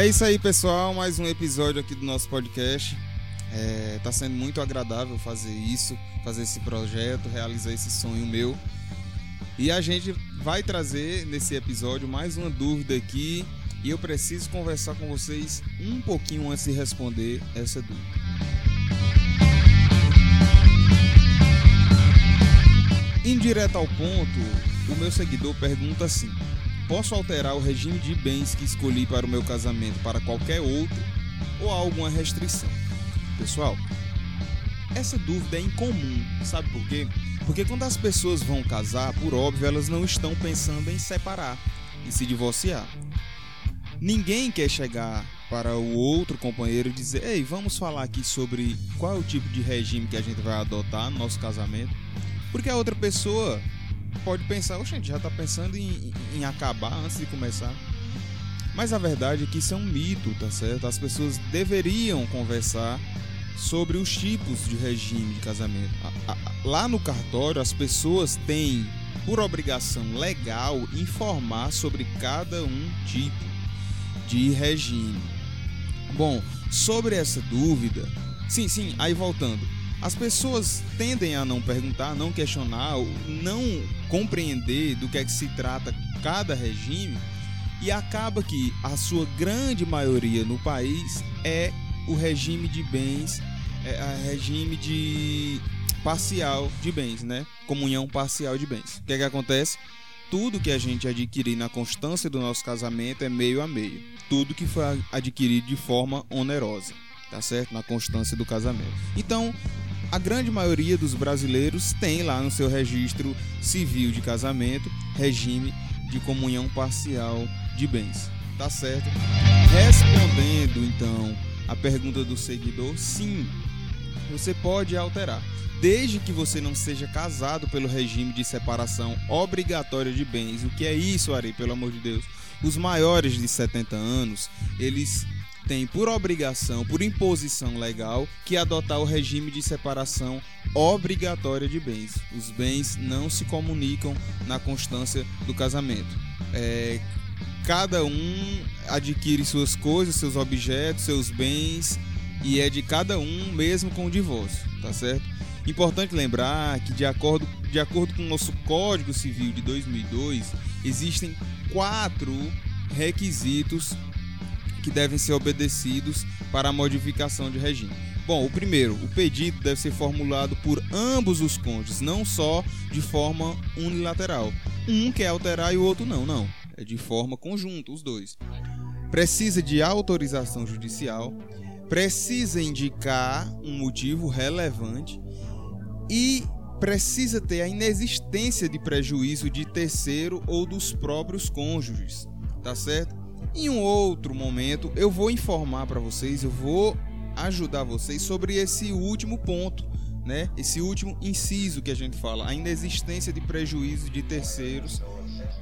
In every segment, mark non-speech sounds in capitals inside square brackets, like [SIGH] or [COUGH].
É isso aí, pessoal. Mais um episódio aqui do nosso podcast. É, tá sendo muito agradável fazer isso, fazer esse projeto, realizar esse sonho meu. E a gente vai trazer nesse episódio mais uma dúvida aqui. E eu preciso conversar com vocês um pouquinho antes de responder essa dúvida. Indireto ao ponto, o meu seguidor pergunta assim: Posso alterar o regime de bens que escolhi para o meu casamento para qualquer outro ou há alguma restrição? Pessoal, essa dúvida é incomum, sabe por quê? Porque quando as pessoas vão casar, por óbvio, elas não estão pensando em separar, em se divorciar. Ninguém quer chegar para o outro companheiro e dizer: Ei, vamos falar aqui sobre qual é o tipo de regime que a gente vai adotar no nosso casamento. Porque a outra pessoa pode pensar: Oxe, a gente já está pensando em, em acabar antes de começar. Mas a verdade é que isso é um mito, tá certo? As pessoas deveriam conversar sobre os tipos de regime de casamento. Lá no cartório, as pessoas têm por obrigação legal informar sobre cada um tipo de regime. Bom, sobre essa dúvida, sim, sim, aí voltando. As pessoas tendem a não perguntar, não questionar, não compreender do que é que se trata cada regime e acaba que a sua grande maioria no país é o regime de bens, é a regime de parcial de bens, né? Comunhão parcial de bens. O que é que acontece? Tudo que a gente adquirir na constância do nosso casamento é meio a meio. Tudo que foi adquirido de forma onerosa, tá certo? Na constância do casamento. Então, a grande maioria dos brasileiros tem lá no seu registro civil de casamento regime de comunhão parcial de bens. Tá certo? Respondendo então a pergunta do seguidor, sim, você pode alterar. Desde que você não seja casado pelo regime de separação obrigatória de bens. O que é isso, Ari, pelo amor de Deus? Os maiores de 70 anos, eles têm por obrigação, por imposição legal, que adotar o regime de separação obrigatória de bens. Os bens não se comunicam na constância do casamento. É, cada um adquire suas coisas, seus objetos, seus bens e é de cada um mesmo com o divórcio, tá certo? Importante lembrar que de acordo, de acordo com o nosso Código Civil de 2002, existem quatro requisitos que devem ser obedecidos para a modificação de regime. Bom, o primeiro, o pedido deve ser formulado por ambos os cônjuges, não só de forma unilateral. Um quer alterar e o outro não, não. É de forma conjunta, os dois. Precisa de autorização judicial precisa indicar um motivo relevante e precisa ter a inexistência de prejuízo de terceiro ou dos próprios cônjuges, tá certo? Em um outro momento eu vou informar para vocês, eu vou ajudar vocês sobre esse último ponto, né? Esse último inciso que a gente fala, a inexistência de prejuízo de terceiros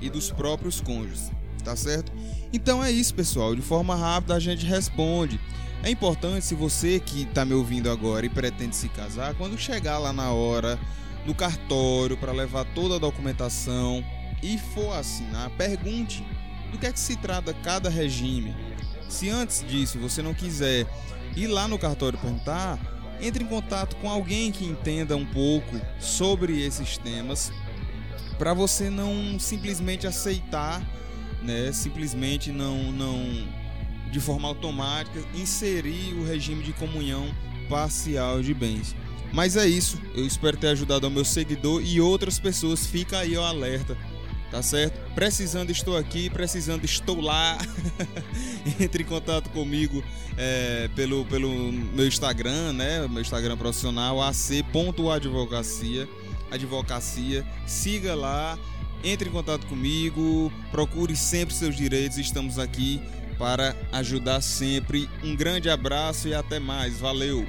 e dos próprios cônjuges, tá certo? Então é isso, pessoal. De forma rápida a gente responde. É importante se você que está me ouvindo agora e pretende se casar, quando chegar lá na hora, no cartório, para levar toda a documentação e for assinar, pergunte do que é que se trata cada regime. Se antes disso você não quiser ir lá no cartório perguntar, entre em contato com alguém que entenda um pouco sobre esses temas, para você não simplesmente aceitar, né? Simplesmente não não de forma automática, inserir o regime de comunhão parcial de bens. Mas é isso, eu espero ter ajudado ao meu seguidor e outras pessoas. Fica aí o alerta, tá certo? Precisando estou aqui, precisando estou lá. [LAUGHS] Entre em contato comigo é, pelo, pelo meu Instagram, né? Meu Instagram profissional, ac.advocacia. Advocacia. Siga lá, entre em contato comigo, procure sempre seus direitos. Estamos aqui para ajudar sempre. Um grande abraço e até mais. Valeu!